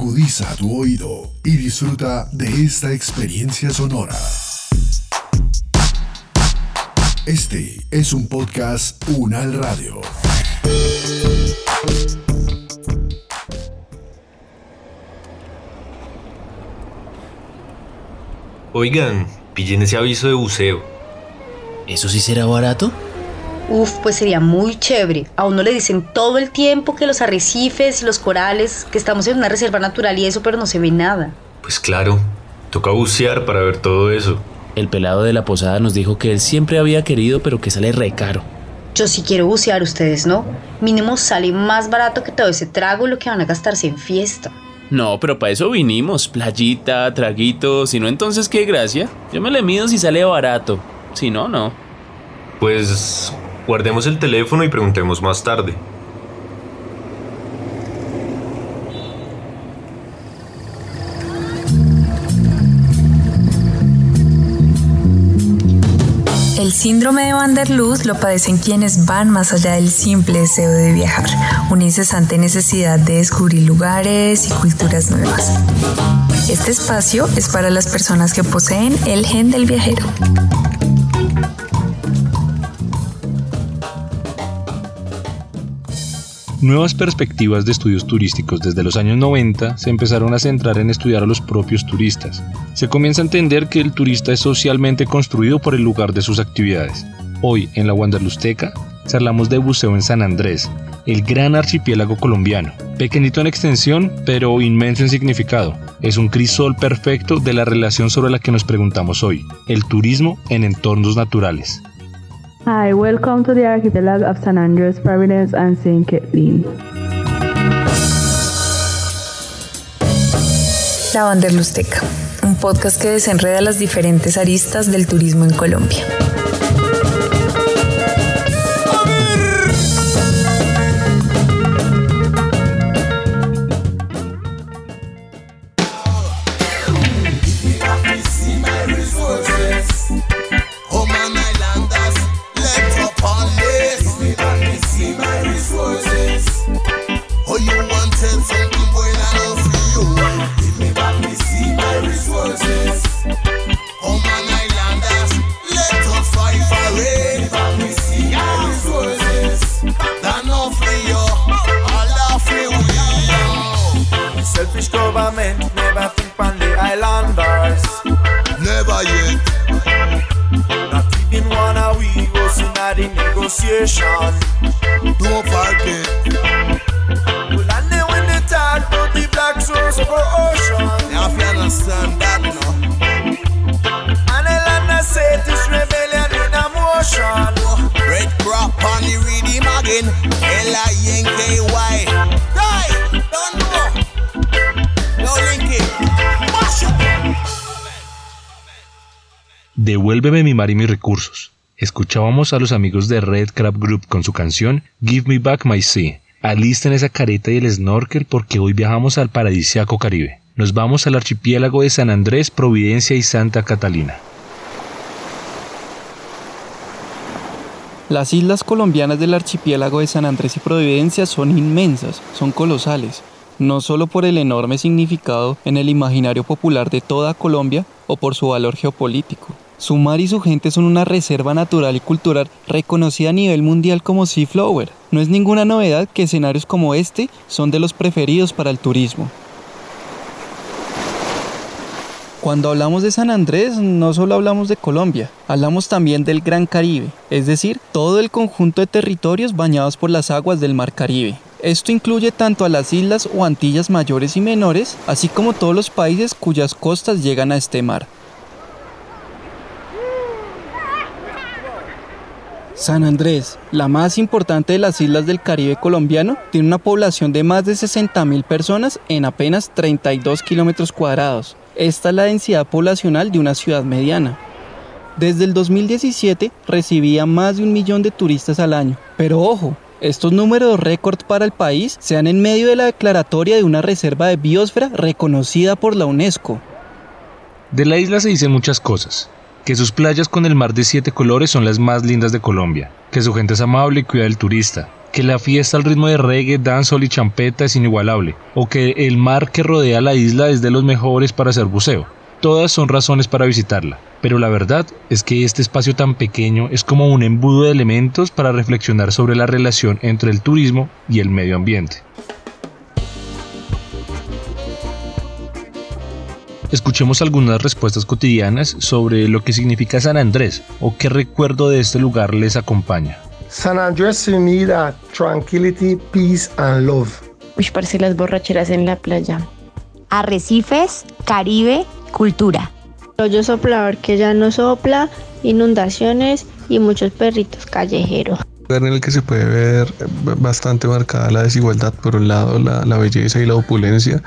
Agudiza tu oído y disfruta de esta experiencia sonora. Este es un podcast Unal Radio. Oigan, pillen ese aviso de buceo. ¿Eso sí será barato? Uf, pues sería muy chévere. A uno le dicen todo el tiempo que los arrecifes y los corales, que estamos en una reserva natural y eso, pero no se ve nada. Pues claro, toca bucear para ver todo eso. El pelado de la posada nos dijo que él siempre había querido, pero que sale re caro. Yo sí quiero bucear, ustedes no. Mínimo sale más barato que todo ese trago lo que van a gastarse en fiesta. No, pero para eso vinimos. Playita, traguito. Si no, entonces qué gracia. Yo me le mido si sale barato. Si no, no. Pues guardemos el teléfono y preguntemos más tarde. El síndrome de Van der Luz lo padecen quienes van más allá del simple deseo de viajar, una incesante necesidad de descubrir lugares y culturas nuevas. Este espacio es para las personas que poseen el gen del viajero. Nuevas perspectivas de estudios turísticos desde los años 90 se empezaron a centrar en estudiar a los propios turistas. Se comienza a entender que el turista es socialmente construido por el lugar de sus actividades. Hoy, en la Wanderlusteca, charlamos de buceo en San Andrés, el gran archipiélago colombiano. Pequeñito en extensión, pero inmenso en significado. Es un crisol perfecto de la relación sobre la que nos preguntamos hoy, el turismo en entornos naturales. Hi, welcome to the archipelago of San Andres, Providence, and St. Kathleen. La Wanderlusteca, un podcast que desenreda las diferentes aristas del turismo en Colombia. Devuélveme mi mar y mis recursos. Escuchábamos a los amigos de Red Crab Group con su canción Give Me Back My Sea. Alisten esa careta y el snorkel porque hoy viajamos al paradisíaco Caribe. Nos vamos al archipiélago de San Andrés, Providencia y Santa Catalina. Las islas colombianas del archipiélago de San Andrés y Providencia son inmensas, son colosales, no solo por el enorme significado en el imaginario popular de toda Colombia o por su valor geopolítico. Su mar y su gente son una reserva natural y cultural reconocida a nivel mundial como Sea Flower. No es ninguna novedad que escenarios como este son de los preferidos para el turismo. Cuando hablamos de San Andrés, no solo hablamos de Colombia, hablamos también del Gran Caribe, es decir, todo el conjunto de territorios bañados por las aguas del Mar Caribe. Esto incluye tanto a las islas o Antillas mayores y menores, así como todos los países cuyas costas llegan a este mar. San Andrés, la más importante de las islas del Caribe colombiano, tiene una población de más de 60.000 personas en apenas 32 kilómetros cuadrados. Esta es la densidad poblacional de una ciudad mediana. Desde el 2017 recibía más de un millón de turistas al año. Pero ojo, estos números récord para el país se dan en medio de la declaratoria de una reserva de biosfera reconocida por la UNESCO. De la isla se dicen muchas cosas. Que sus playas con el mar de siete colores son las más lindas de Colombia. Que su gente es amable y cuida del turista. que la fiesta al ritmo de reggae, dancehall y champeta es inigualable, o que el mar que rodea la isla es de los mejores para hacer buceo. Todas son razones para visitarla, pero la verdad es que este espacio tan pequeño es como un embudo de elementos para reflexionar sobre la relación entre el turismo y el medio ambiente. Escuchemos algunas respuestas cotidianas sobre lo que significa San Andrés o qué recuerdo de este lugar les acompaña. San Andrés se unida tranquility, peace and love. Uy, parce las borracheras en la playa. Arrecifes, Caribe, cultura. Rollo soplador que ya no sopla, inundaciones y muchos perritos callejeros. en el que se puede ver bastante marcada la desigualdad, por un lado la, la belleza y la opulencia,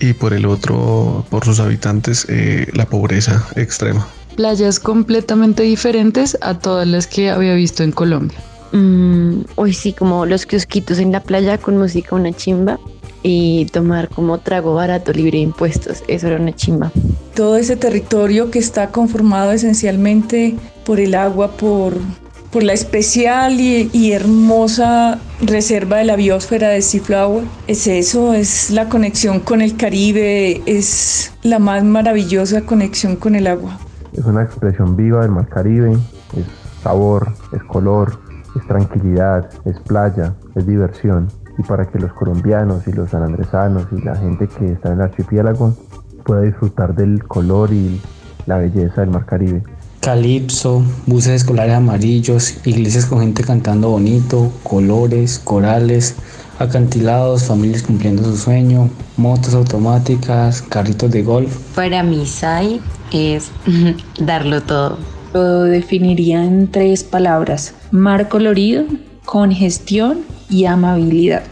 y por el otro, por sus habitantes, eh, la pobreza extrema. Playas completamente diferentes a todas las que había visto en Colombia. Mm, hoy sí, como los kiosquitos en la playa con música, una chimba. Y tomar como trago barato libre de impuestos, eso era una chimba. Todo ese territorio que está conformado esencialmente por el agua, por por la especial y, hermosa reserva de la biosfera de Seaflower. Es eso, es la conexión con el Caribe, es la más maravillosa conexión con el agua. Es una expresión viva del mar Caribe, es sabor, es color, es tranquilidad, es playa, es diversión. Y para que los colombianos y los sanandresanos y la gente que está en el archipiélago pueda disfrutar del color y la belleza del mar Caribe calipso, buses escolares amarillos, iglesias con gente cantando bonito, colores, corales, acantilados, familias cumpliendo su sueño, motos automáticas, carritos de golf. Para mí, SAI es darlo todo. Lo definiría en tres palabras: mar colorido, congestión y amabilidad.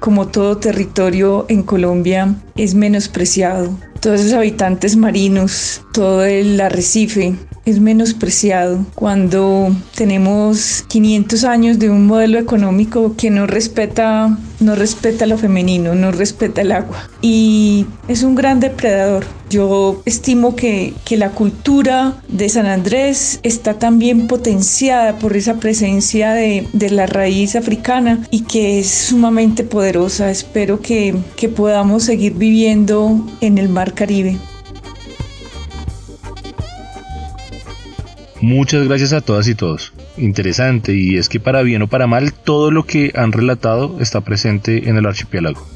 Como todo territorio en Colombia es menospreciado. Todos esos habitantes marinos, todo el arrecife, es menospreciado cuando tenemos 500 años de un modelo económico que no respeta, no respeta lo femenino, no respeta el agua y es un gran depredador. Yo estimo que, que la cultura de San Andrés está también potenciada por esa presencia de, de la raíz africana y que es sumamente poderosa. Espero que, que podamos seguir viviendo en el Mar Caribe. Muchas gracias a todas y todos. Interesante y es que para bien o para mal todo lo que han relatado está presente en el archipiélago.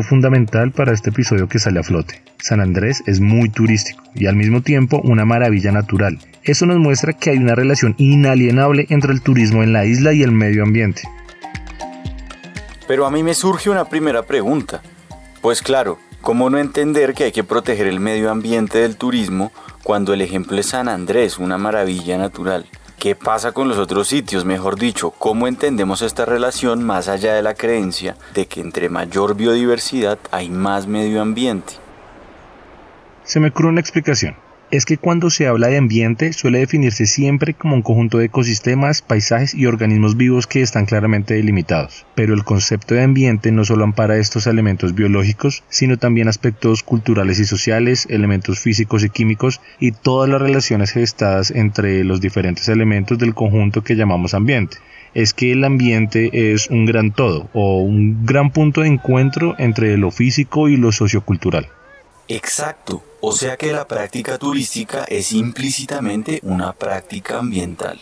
Fundamental para este episodio que sale a flote. San Andrés es muy turístico y al mismo tiempo una maravilla natural. Eso nos muestra que hay una relación inalienable entre el turismo en la isla y el medio ambiente. Pero a mí me surge una primera pregunta. Pues claro, ¿cómo no entender que hay que proteger el medio ambiente del turismo cuando el ejemplo es San Andrés, una maravilla natural? ¿Qué pasa con los otros sitios? Mejor dicho, ¿cómo entendemos esta relación más allá de la creencia de que entre mayor biodiversidad hay más medio ambiente? Se me ocurre una explicación es que cuando se habla de ambiente suele definirse siempre como un conjunto de ecosistemas, paisajes y organismos vivos que están claramente delimitados. Pero el concepto de ambiente no solo ampara estos elementos biológicos, sino también aspectos culturales y sociales, elementos físicos y químicos y todas las relaciones gestadas entre los diferentes elementos del conjunto que llamamos ambiente es que el ambiente es un gran todo o un gran punto de encuentro entre lo físico y lo sociocultural. Exacto, o sea que la práctica turística es implícitamente una práctica ambiental.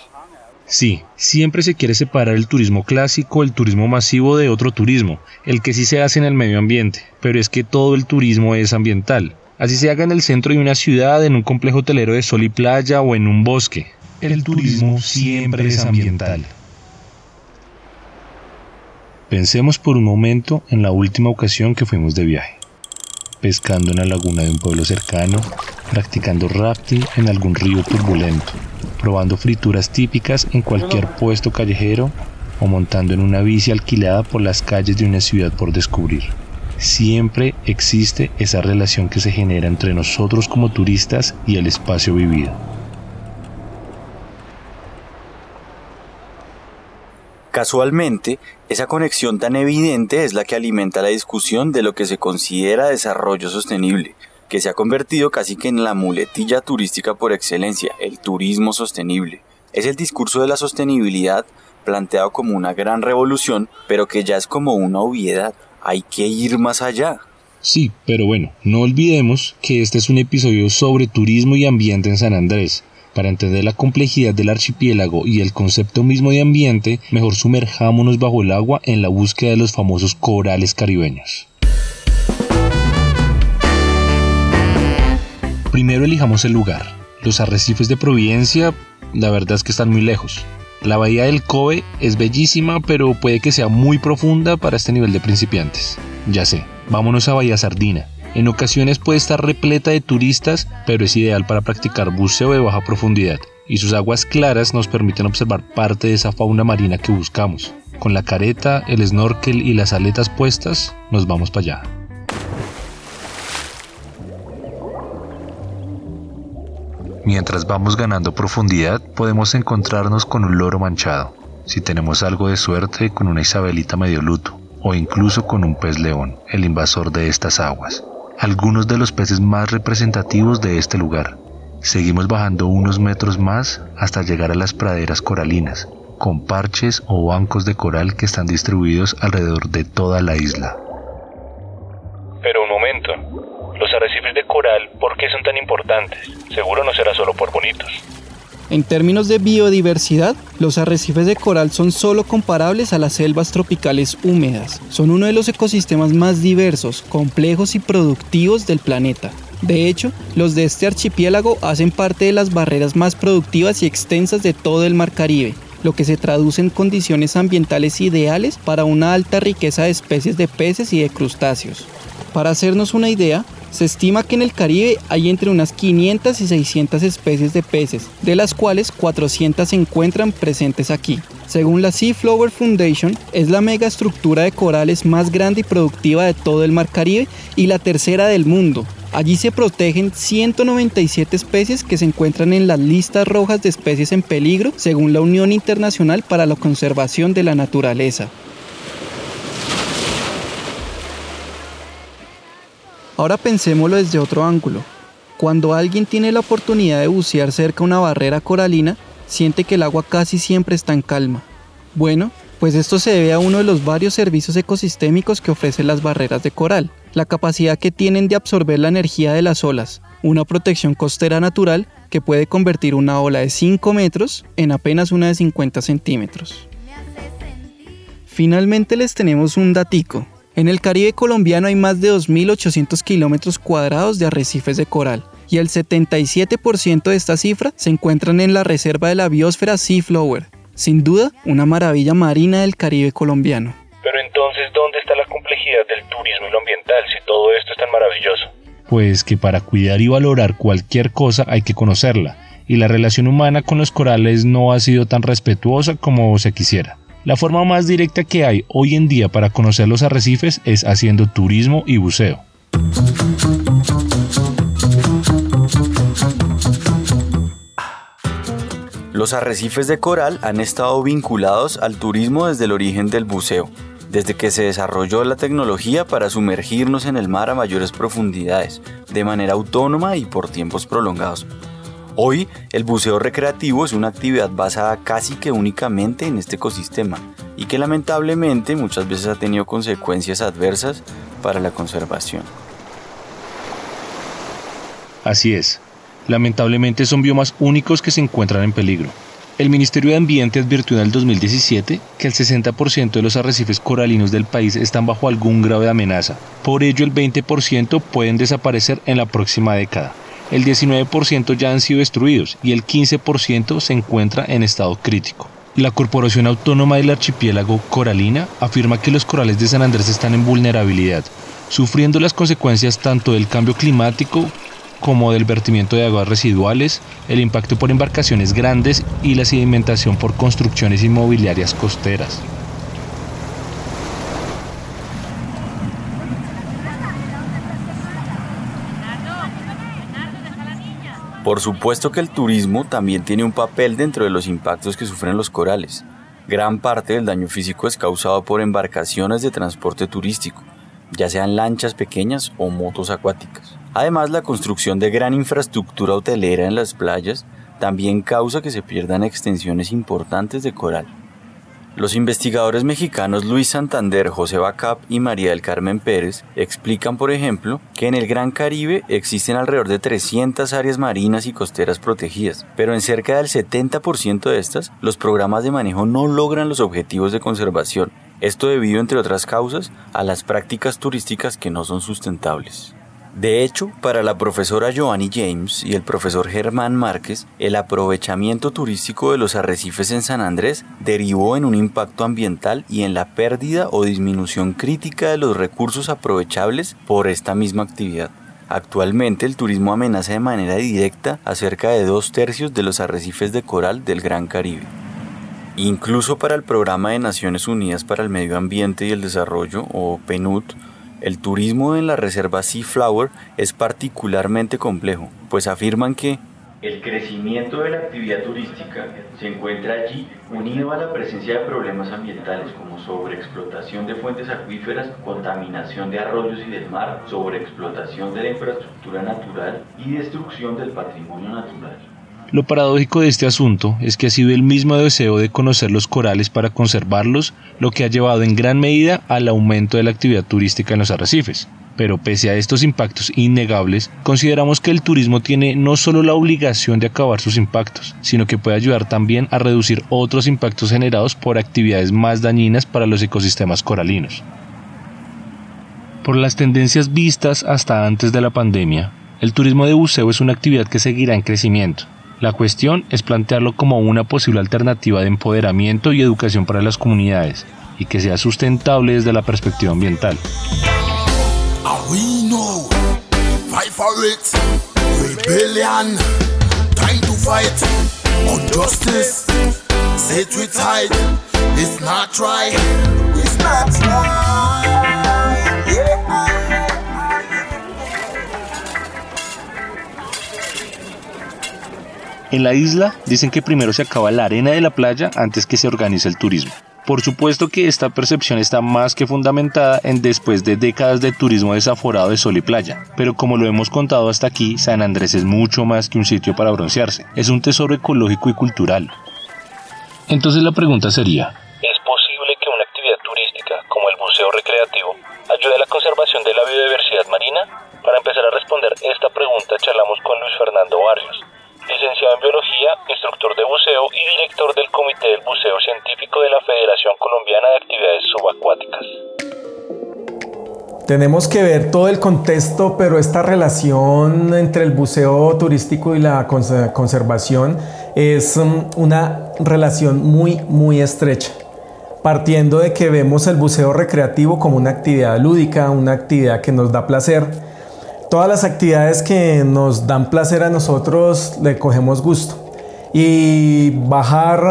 Sí, siempre se quiere separar el turismo clásico, el turismo masivo de otro turismo, el que sí se hace en el medio ambiente, pero es que todo el turismo es ambiental. Así se haga en el centro de una ciudad, en un complejo hotelero de sol y playa o en un bosque. El turismo siempre es ambiental. Pensemos por un momento en la última ocasión que fuimos de viaje pescando en la laguna de un pueblo cercano, practicando rafting en algún río turbulento, probando frituras típicas en cualquier puesto callejero o montando en una bici alquilada por las calles de una ciudad por descubrir. siempre existe esa relación que se genera entre nosotros como turistas y el espacio vivido. Casualmente, esa conexión tan evidente es la que alimenta la discusión de lo que se considera desarrollo sostenible, que se ha convertido casi que en la muletilla turística por excelencia, el turismo sostenible. Es el discurso de la sostenibilidad planteado como una gran revolución, pero que ya es como una obviedad. Hay que ir más allá. Sí, pero bueno, no olvidemos que este es un episodio sobre turismo y ambiente en San Andrés. Para entender la complejidad del archipiélago y el concepto mismo de ambiente, mejor sumerjámonos bajo el agua en la búsqueda de los famosos corales caribeños. Primero elijamos el lugar. Los arrecifes de Providencia, la verdad es que están muy lejos. La bahía del Kobe es bellísima, pero puede que sea muy profunda para este nivel de principiantes. Ya sé, vámonos a Bahía Sardina. En ocasiones puede estar repleta de turistas, pero es ideal para practicar buceo de baja profundidad, y sus aguas claras nos permiten observar parte de esa fauna marina que buscamos. Con la careta, el snorkel y las aletas puestas, nos vamos para allá. Mientras vamos ganando profundidad, podemos encontrarnos con un loro manchado, si tenemos algo de suerte con una isabelita medio luto, o incluso con un pez león, el invasor de estas aguas. Algunos de los peces más representativos de este lugar. Seguimos bajando unos metros más hasta llegar a las praderas coralinas, con parches o bancos de coral que están distribuidos alrededor de toda la isla. Pero un momento, los arrecifes de coral, ¿por qué son tan importantes? Seguro no será solo por bonitos. En términos de biodiversidad, los arrecifes de coral son solo comparables a las selvas tropicales húmedas. Son uno de los ecosistemas más diversos, complejos y productivos del planeta. De hecho, los de este archipiélago hacen parte de las barreras más productivas y extensas de todo el Mar Caribe, lo que se traduce en condiciones ambientales ideales para una alta riqueza de especies de peces y de crustáceos. Para hacernos una idea, se estima que en el Caribe hay entre unas 500 y 600 especies de peces, de las cuales 400 se encuentran presentes aquí. Según la Seaflower Foundation, es la megaestructura de corales más grande y productiva de todo el Mar Caribe y la tercera del mundo. Allí se protegen 197 especies que se encuentran en las listas rojas de especies en peligro según la Unión Internacional para la Conservación de la Naturaleza. Ahora pensémoslo desde otro ángulo. Cuando alguien tiene la oportunidad de bucear cerca a una barrera coralina, siente que el agua casi siempre está en calma. Bueno, pues esto se debe a uno de los varios servicios ecosistémicos que ofrecen las barreras de coral, la capacidad que tienen de absorber la energía de las olas, una protección costera natural que puede convertir una ola de 5 metros en apenas una de 50 centímetros. Finalmente les tenemos un datico. En el Caribe colombiano hay más de 2.800 kilómetros cuadrados de arrecifes de coral y el 77% de esta cifra se encuentran en la reserva de la biosfera Seaflower. Sin duda, una maravilla marina del Caribe colombiano. Pero entonces, ¿dónde está la complejidad del turismo y lo ambiental si todo esto es tan maravilloso? Pues que para cuidar y valorar cualquier cosa hay que conocerla, y la relación humana con los corales no ha sido tan respetuosa como se quisiera. La forma más directa que hay hoy en día para conocer los arrecifes es haciendo turismo y buceo. Los arrecifes de coral han estado vinculados al turismo desde el origen del buceo, desde que se desarrolló la tecnología para sumergirnos en el mar a mayores profundidades, de manera autónoma y por tiempos prolongados. Hoy, el buceo recreativo es una actividad basada casi que únicamente en este ecosistema y que lamentablemente muchas veces ha tenido consecuencias adversas para la conservación. Así es. Lamentablemente son biomas únicos que se encuentran en peligro. El Ministerio de Ambiente advirtió en el 2017 que el 60% de los arrecifes coralinos del país están bajo algún grado de amenaza. Por ello, el 20% pueden desaparecer en la próxima década el 19% ya han sido destruidos y el 15% se encuentra en estado crítico. La Corporación Autónoma del Archipiélago Coralina afirma que los corales de San Andrés están en vulnerabilidad, sufriendo las consecuencias tanto del cambio climático como del vertimiento de aguas residuales, el impacto por embarcaciones grandes y la sedimentación por construcciones inmobiliarias costeras. Por supuesto que el turismo también tiene un papel dentro de los impactos que sufren los corales. Gran parte del daño físico es causado por embarcaciones de transporte turístico, ya sean lanchas pequeñas o motos acuáticas. Además, la construcción de gran infraestructura hotelera en las playas también causa que se pierdan extensiones importantes de coral. Los investigadores mexicanos Luis Santander, José Bacap y María del Carmen Pérez explican, por ejemplo, que en el Gran Caribe existen alrededor de 300 áreas marinas y costeras protegidas, pero en cerca del 70% de estas, los programas de manejo no logran los objetivos de conservación. Esto debido, entre otras causas, a las prácticas turísticas que no son sustentables. De hecho, para la profesora Joanny James y el profesor Germán Márquez, el aprovechamiento turístico de los arrecifes en San Andrés derivó en un impacto ambiental y en la pérdida o disminución crítica de los recursos aprovechables por esta misma actividad. Actualmente el turismo amenaza de manera directa a cerca de dos tercios de los arrecifes de coral del Gran Caribe. Incluso para el Programa de Naciones Unidas para el Medio Ambiente y el Desarrollo, o PNUD, el turismo en la reserva Sea Flower es particularmente complejo, pues afirman que el crecimiento de la actividad turística se encuentra allí unido a la presencia de problemas ambientales como sobreexplotación de fuentes acuíferas, contaminación de arroyos y del mar, sobreexplotación de la infraestructura natural y destrucción del patrimonio natural. Lo paradójico de este asunto es que ha sido el mismo deseo de conocer los corales para conservarlos lo que ha llevado en gran medida al aumento de la actividad turística en los arrecifes. Pero pese a estos impactos innegables, consideramos que el turismo tiene no solo la obligación de acabar sus impactos, sino que puede ayudar también a reducir otros impactos generados por actividades más dañinas para los ecosistemas coralinos. Por las tendencias vistas hasta antes de la pandemia, el turismo de buceo es una actividad que seguirá en crecimiento, la cuestión es plantearlo como una posible alternativa de empoderamiento y educación para las comunidades y que sea sustentable desde la perspectiva ambiental. En la isla dicen que primero se acaba la arena de la playa antes que se organice el turismo. Por supuesto que esta percepción está más que fundamentada en después de décadas de turismo desaforado de sol y playa, pero como lo hemos contado hasta aquí, San Andrés es mucho más que un sitio para broncearse, es un tesoro ecológico y cultural. Entonces la pregunta sería, ¿es posible que una actividad turística como el buceo recreativo ayude a la conservación de la biodiversidad marina? Para empezar a responder esta pregunta charlamos con Luis Fernando Barrios, licenciado en Biología, instructor de buceo y director del Comité del Buceo Científico de la Federación Colombiana de Actividades Subacuáticas. Tenemos que ver todo el contexto, pero esta relación entre el buceo turístico y la conservación es um, una relación muy, muy estrecha. Partiendo de que vemos el buceo recreativo como una actividad lúdica, una actividad que nos da placer, Todas las actividades que nos dan placer a nosotros le cogemos gusto. Y bajar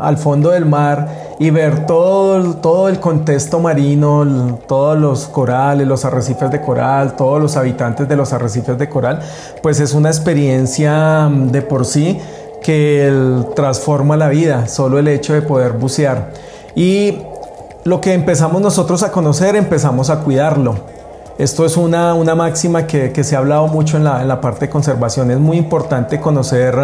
al fondo del mar y ver todo, todo el contexto marino, todos los corales, los arrecifes de coral, todos los habitantes de los arrecifes de coral, pues es una experiencia mm, de por sí que transforma la vida, solo el hecho de poder bucear. Y lo que empezamos nosotros a conocer, empezamos a cuidarlo esto es una, una máxima que, que, se ha hablado mucho en la, en la, parte de conservación. Es muy importante conocer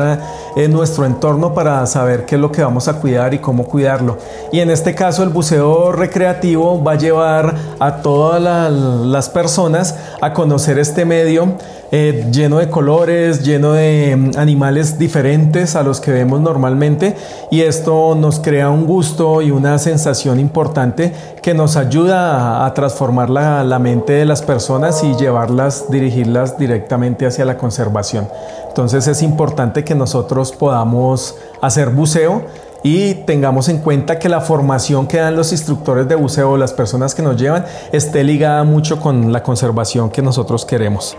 eh, nuestro entorno para saber qué es lo que vamos a cuidar y cómo cuidarlo. Y en este caso el buceo recreativo va a llevar a todas las personas a conocer este medio eh, lleno de colores, lleno de mm, animales diferentes a los que vemos normalmente y esto nos crea un gusto y una sensación importante que nos ayuda a, transformar la, la mente de las personas y llevarlas, dirigirlas directamente hacia la conservación. Entonces es importante que nosotros podamos hacer buceo y tengamos en cuenta que la formación que dan los instructores de buceo, las personas que nos llevan, esté ligada mucho con la conservación que nosotros queremos.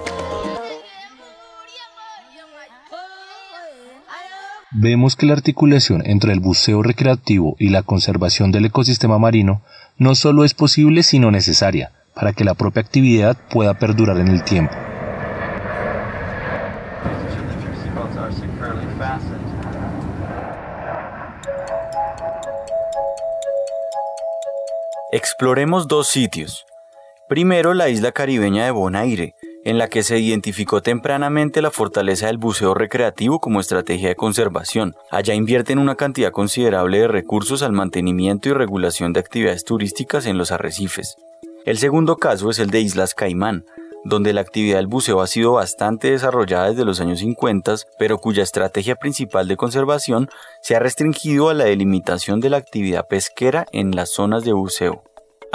vemos que la articulación entre el buceo recreativo y la conservación del ecosistema marino no solo es posible sino necesaria para que la propia actividad pueda perdurar en el tiempo. Exploremos dos sitios. Primero la isla caribeña de Bonaire, en la que se identificó tempranamente la fortaleza del buceo recreativo como estrategia de conservación. Allá invierten una cantidad considerable de recursos al mantenimiento y regulación de actividades turísticas en los arrecifes. El segundo caso es el de Islas Caimán, donde la actividad del buceo ha sido bastante desarrollada desde los años 50, pero cuya estrategia principal de conservación se ha restringido a la delimitación de la actividad pesquera en las zonas de buceo.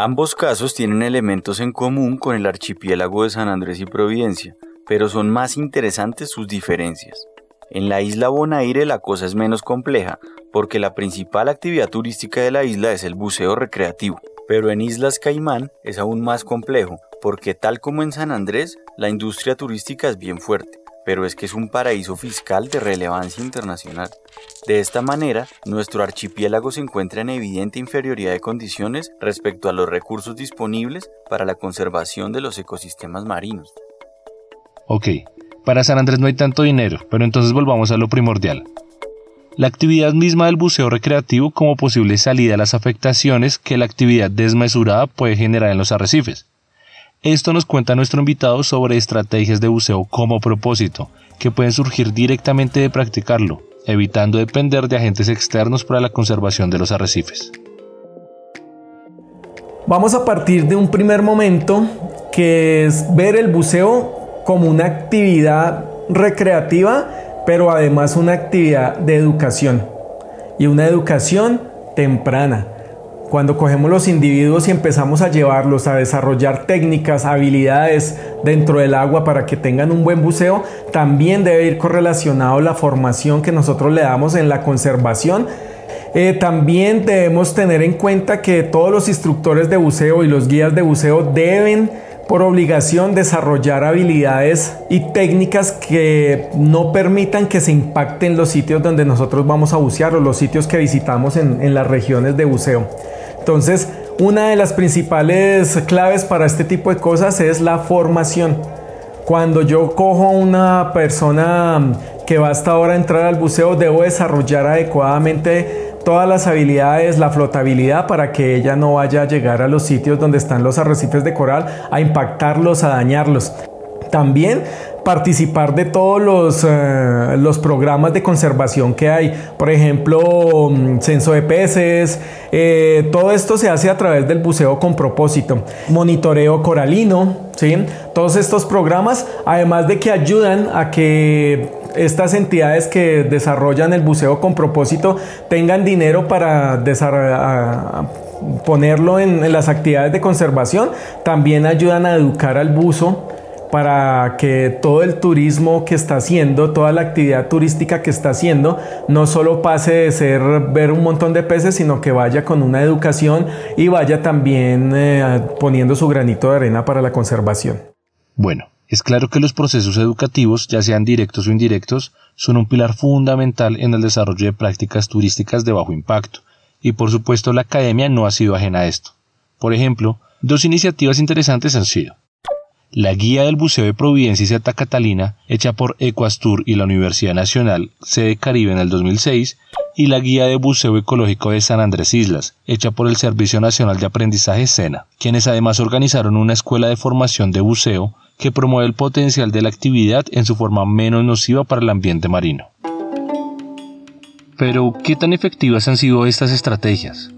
Ambos casos tienen elementos en común con el archipiélago de San Andrés y Providencia, pero son más interesantes sus diferencias. En la isla Bonaire la cosa es menos compleja, porque la principal actividad turística de la isla es el buceo recreativo. Pero en Islas Caimán es aún más complejo, porque tal como en San Andrés, la industria turística es bien fuerte, pero es que es un paraíso fiscal de relevancia internacional. De esta manera, nuestro archipiélago se encuentra en evidente inferioridad de condiciones respecto a los recursos disponibles para la conservación de los ecosistemas marinos. Ok, para San Andrés no hay tanto dinero, pero entonces volvamos a lo primordial, la actividad misma del buceo recreativo como posible salida a las afectaciones que la actividad desmesurada puede generar en los arrecifes. Esto nos cuenta nuestro invitado sobre estrategias de buceo como propósito, que pueden surgir directamente de practicarlo, evitando depender de agentes externos para la conservación de los arrecifes. Vamos a partir de un primer momento que es ver el buceo como una actividad recreativa pero además una actividad de educación y una educación temprana. Cuando cogemos los individuos y empezamos a llevarlos a desarrollar técnicas, habilidades dentro del agua para que tengan un buen buceo, también debe ir correlacionado la formación que nosotros le damos en la conservación eh, también debemos tener en cuenta que todos los instructores de buceo y los guías de buceo deben por obligación desarrollar habilidades y técnicas que no permitan que se impacten los sitios donde nosotros vamos a bucear o los sitios que visitamos en, en las regiones de buceo. Entonces, una de las principales claves para este tipo de cosas es la formación. Cuando yo cojo una persona que va hasta ahora a entrar al buceo, debo desarrollar adecuadamente todas las habilidades, la flotabilidad para que ella no vaya a llegar a los sitios donde están los arrecifes de coral, a impactarlos, a dañarlos. También participar de todos los, eh, los, programas de conservación que hay. Por ejemplo, mm, censo de peces. Eh, todo esto se hace a través del buceo con propósito. Monitoreo coralino. ¿sí? Todos estos programas, además de que ayudan a que estas entidades que desarrollan el buceo con propósito tengan dinero para ponerlo en, las actividades de conservación, también ayudan a educar al buzo para que todo el turismo que está haciendo, toda la actividad turística que está haciendo, no solo pase de ser ver un montón de peces, sino que vaya con una educación y vaya también eh, poniendo su granito de arena para la conservación. Bueno, es claro que los procesos educativos, ya sean directos o indirectos, son un pilar fundamental en el desarrollo de prácticas turísticas de bajo impacto, y por supuesto la academia no ha sido ajena a esto. Por ejemplo, dos iniciativas interesantes han sido la Guía del Buceo de Providencia y Santa Catalina, hecha por Equastur y la Universidad Nacional, sede Caribe en el 2006, y la Guía de Buceo Ecológico de San Andrés Islas, hecha por el Servicio Nacional de Aprendizaje SENA, quienes además organizaron una escuela de formación de buceo que promueve el potencial de la actividad en su forma menos nociva para el ambiente marino. Pero, ¿qué tan efectivas han sido estas estrategias?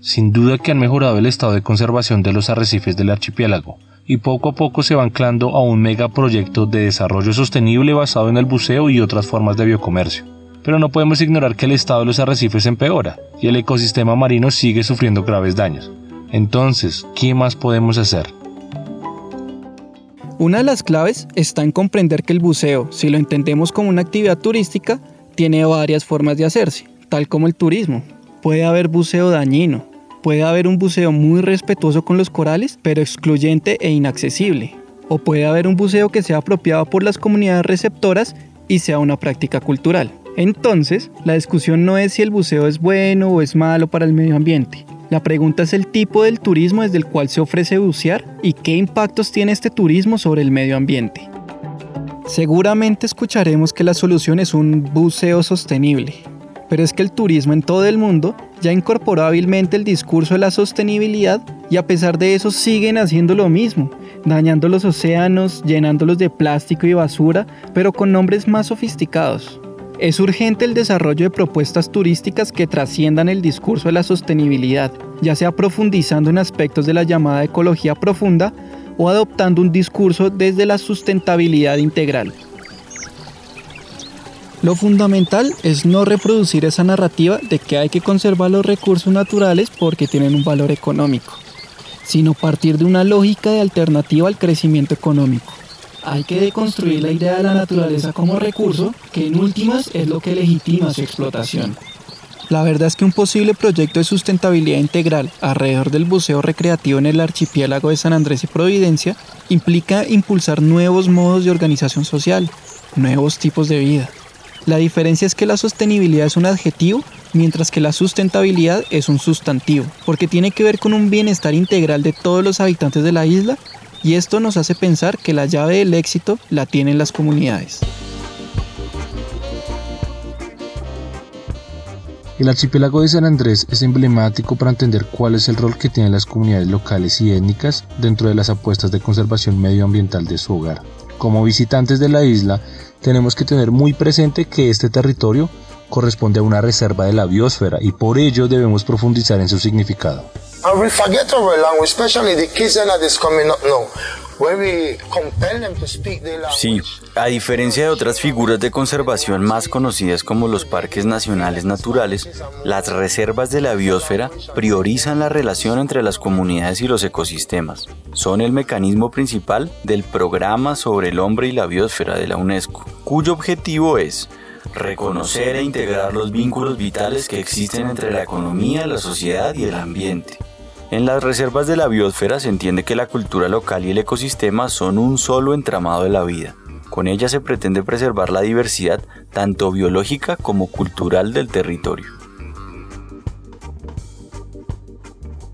Sin duda que han mejorado el estado de conservación de los arrecifes del archipiélago, y poco a poco se va anclando a un megaproyecto de desarrollo sostenible basado en el buceo y otras formas de biocomercio. Pero no podemos ignorar que el estado de los arrecifes empeora y el ecosistema marino sigue sufriendo graves daños. Entonces, ¿qué más podemos hacer? Una de las claves está en comprender que el buceo, si lo entendemos como una actividad turística, tiene varias formas de hacerse, tal como el turismo. Puede haber buceo dañino, puede haber un buceo muy respetuoso con los corales, pero excluyente e inaccesible. O puede haber un buceo que sea apropiado por las comunidades receptoras y sea una práctica cultural. Entonces, la discusión no es si el buceo es bueno o es malo para el medio ambiente, la pregunta es el tipo del turismo desde el cual se ofrece bucear y qué impactos tiene este turismo sobre el medio ambiente. Seguramente escucharemos que la solución es un buceo sostenible, pero es que el turismo en todo el mundo ya incorporó hábilmente el discurso de la sostenibilidad y a pesar de eso siguen haciendo lo mismo, dañando los océanos, llenándolos de plástico y basura, pero con nombres más sofisticados. Es urgente el desarrollo de propuestas turísticas que trasciendan el discurso de la sostenibilidad, ya sea profundizando en aspectos de la llamada ecología profunda o adoptando un discurso desde la sustentabilidad integral. Lo fundamental es no reproducir esa narrativa de que hay que conservar los recursos naturales porque tienen un valor económico, sino partir de una lógica de alternativa al crecimiento económico. Hay que deconstruir la idea de la naturaleza como recurso, que en últimas es lo que legitima su explotación. La verdad es que un posible proyecto de sustentabilidad integral alrededor del buceo recreativo en el archipiélago de San Andrés y Providencia implica impulsar nuevos modos de organización social, nuevos tipos de vida. La diferencia es que la sostenibilidad es un adjetivo, mientras que la sustentabilidad es un sustantivo, porque tiene que ver con un bienestar integral de todos los habitantes de la isla y esto nos hace pensar que la llave del éxito la tienen las comunidades. El archipiélago de San Andrés es emblemático para entender cuál es el rol que tienen las comunidades locales y étnicas dentro de las apuestas de conservación medioambiental de su hogar. Como visitantes de la isla, tenemos que tener muy presente que este territorio corresponde a una reserva de la biosfera y por ello debemos profundizar en su significado. Sí, a diferencia de otras figuras de conservación más conocidas como los parques nacionales naturales, las reservas de la biosfera priorizan la relación entre las comunidades y los ecosistemas. Son el mecanismo principal del programa sobre el hombre y la biosfera de la UNESCO, cuyo objetivo es reconocer e integrar los vínculos vitales que existen entre la economía, la sociedad y el ambiente en las reservas de la biosfera se entiende que la cultura local y el ecosistema son un solo entramado de la vida. Con ella se pretende preservar la diversidad tanto biológica como cultural del territorio.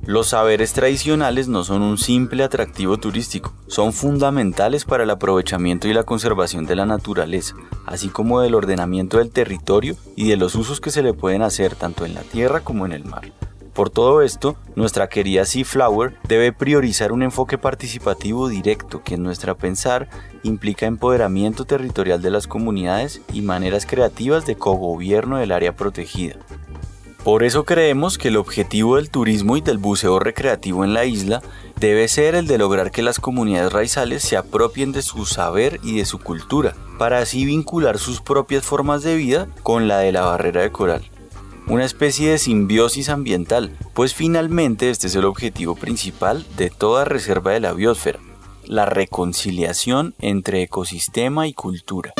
Los saberes tradicionales no son un simple atractivo turístico, son fundamentales para el aprovechamiento y la conservación de la naturaleza, así como del ordenamiento del territorio y de los usos que se le pueden hacer tanto en la tierra como en el mar. Por todo esto, nuestra querida Sea Flower debe priorizar un enfoque participativo directo que en nuestra pensar implica empoderamiento territorial de las comunidades y maneras creativas de cogobierno del área protegida. Por eso creemos que el objetivo del turismo y del buceo recreativo en la isla debe ser el de lograr que las comunidades raizales se apropien de su saber y de su cultura, para así vincular sus propias formas de vida con la de la barrera de coral una especie de simbiosis ambiental, pues finalmente este es el objetivo principal de toda reserva de la biosfera, la reconciliación entre ecosistema y cultura.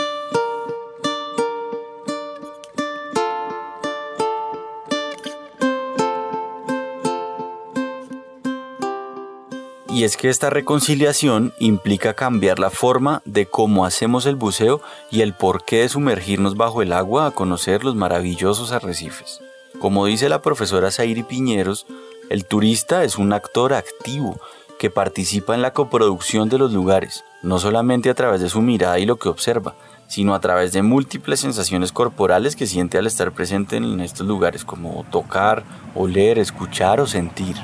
Y es que esta reconciliación implica cambiar la forma de cómo hacemos el buceo y el porqué de sumergirnos bajo el agua a conocer los maravillosos arrecifes. Como dice la profesora Zairi Piñeros, el turista es un actor activo que participa en la coproducción de los lugares, no solamente a través de su mirada y lo que observa, sino a través de múltiples sensaciones corporales que siente al estar presente en estos lugares, como tocar, oler, escuchar o sentir.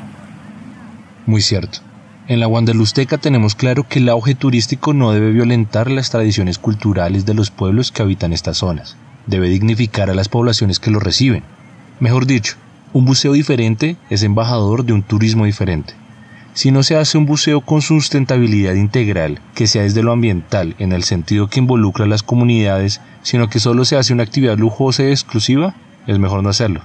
Muy cierto. En la Wanderlusteca tenemos claro que el auge turístico no debe violentar las tradiciones culturales de los pueblos que habitan estas zonas. Debe dignificar a las poblaciones que lo reciben. Mejor dicho, un buceo diferente es embajador de un turismo diferente. Si no se hace un buceo con sustentabilidad integral, que sea desde lo ambiental, en el sentido que involucra a las comunidades, sino que solo se hace una actividad lujosa y exclusiva, es mejor no hacerlo.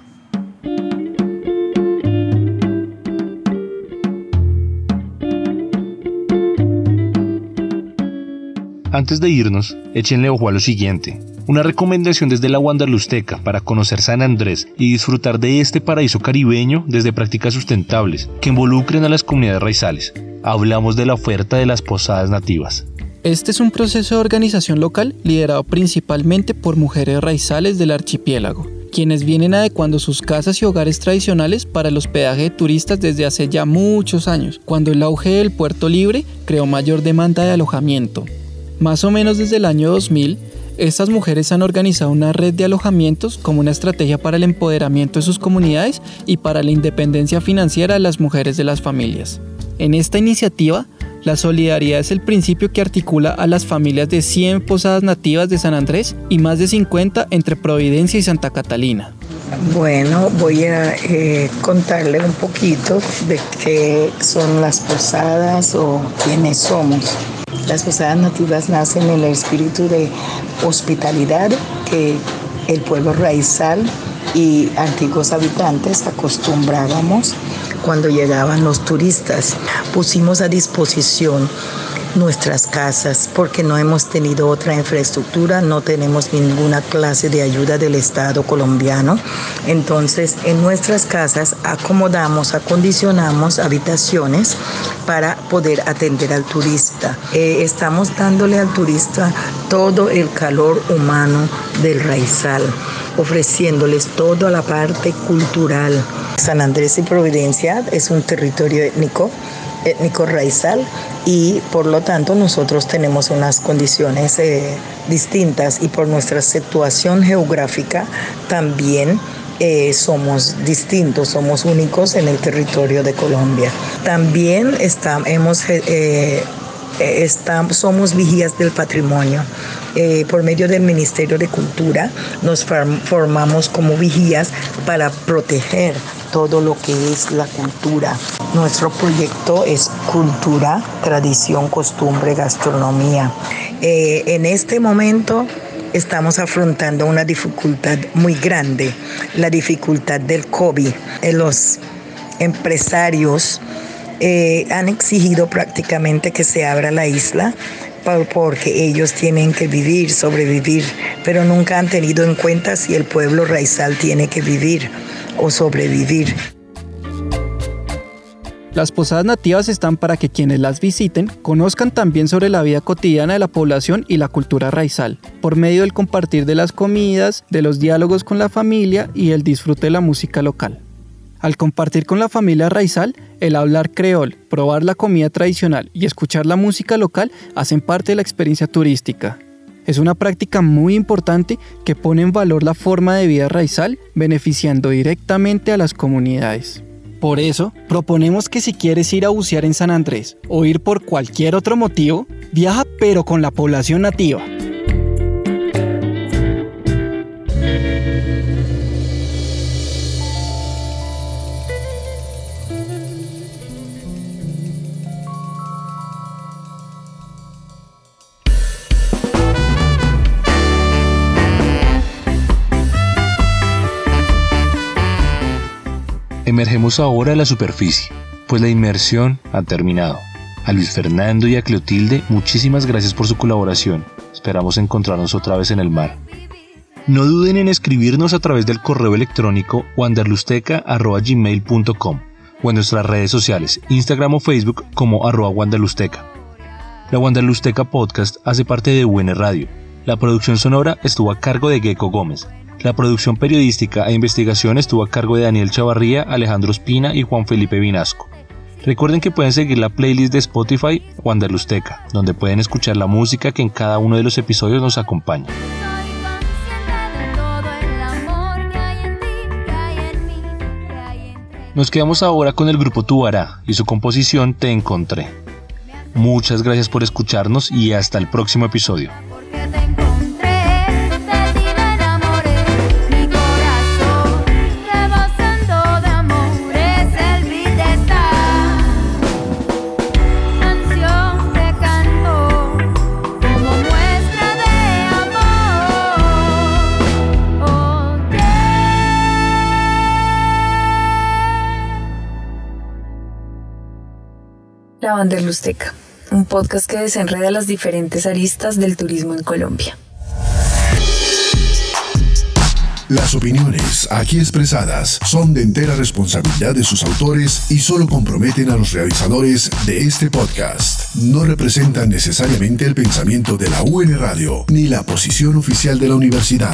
Antes de irnos, échenle ojo a lo siguiente. Una recomendación desde la Wanderlusteca para conocer San Andrés y disfrutar de este paraíso caribeño desde prácticas sustentables que involucren a las comunidades raizales. Hablamos de la oferta de las posadas nativas. Este es un proceso de organización local liderado principalmente por mujeres raizales del archipiélago, quienes vienen adecuando sus casas y hogares tradicionales para el hospedaje de turistas desde hace ya muchos años, cuando el auge del puerto libre creó mayor demanda de alojamiento. Más o menos desde el año 2000, Estas mujeres han organizado una red de alojamientos como una estrategia para el empoderamiento de sus comunidades y para la independencia financiera de las mujeres de las familias. En esta iniciativa, la solidaridad es el principio que articula a las familias de 100 posadas nativas de San Andrés y más de 50 entre Providencia y Santa Catalina. Bueno, voy a eh, contarle un poquito de qué son las posadas o quiénes somos. Las posadas nativas nacen en el espíritu de hospitalidad que el pueblo raizal y antiguos habitantes acostumbrábamos cuando llegaban los turistas. Pusimos a disposición nuestras casas porque no hemos tenido otra infraestructura, no tenemos ninguna clase de ayuda del Estado colombiano. Entonces, en nuestras casas acomodamos, acondicionamos habitaciones para poder atender al turista. Eh, estamos dándole al turista todo el calor humano del raizal, ofreciéndoles toda la parte cultural. San Andrés y Providencia es un territorio étnico étnico raizal y por lo tanto nosotros tenemos unas condiciones eh, distintas y por nuestra situación geográfica también eh, somos distintos, somos únicos en el territorio de Colombia. También está, hemos, eh, somos vigías del patrimonio. por medio del Ministerio de Cultura nos formamos como vigías para proteger todo lo que es la cultura. Nuestro proyecto es cultura, tradición, costumbre, gastronomía. Eh, en este momento estamos afrontando una dificultad muy grande, la dificultad del COVID. Eh, los empresarios eh, han exigido prácticamente que se abra la isla porque ellos tienen que vivir, sobrevivir, pero nunca han tenido en cuenta si el pueblo raizal tiene que vivir o sobrevivir. Las posadas nativas están para que quienes las visiten conozcan también sobre la vida cotidiana de la población y la cultura raizal, por medio del compartir de las comidas, de los diálogos con la familia y el disfrute de la música local. Al compartir con la familia raizal, el hablar creol, probar la comida tradicional y escuchar la música local hacen parte de la experiencia turística. Es una práctica muy importante que pone en valor la forma de vida raizal, beneficiando directamente a las comunidades. Por eso, proponemos que si quieres ir a bucear en San Andrés o ir por cualquier otro motivo, viaja pero con la población nativa. Emergemos ahora a la superficie, pues la inmersión ha terminado. A Luis Fernando y a Cleotilde, muchísimas gracias por su colaboración. Esperamos encontrarnos otra vez en el mar. No duden en escribirnos a través del correo electrónico wanderlusteca.gmail.com o en nuestras redes sociales, Instagram o Facebook como arroba wanderlusteca. La Wanderlusteca Podcast hace parte de UN Radio. La producción sonora estuvo a cargo de Gecko Gómez. La producción periodística e investigación estuvo a cargo de Daniel Chavarría, Alejandro Espina y Juan Felipe Vinasco. Recuerden que pueden seguir la playlist de Spotify Wanderlusteca, donde pueden escuchar la música que en cada uno de los episodios nos acompaña. Nos quedamos ahora con el grupo Tubará y su composición Te Encontré. Muchas gracias por escucharnos y hasta el próximo episodio. La Wanderlusteca, un podcast que desenreda las diferentes aristas del turismo en Colombia. Las opiniones aquí expresadas son de entera responsabilidad de sus autores y solo comprometen a los realizadores de este podcast. No representan necesariamente el pensamiento de la UN Radio ni la posición oficial de la universidad.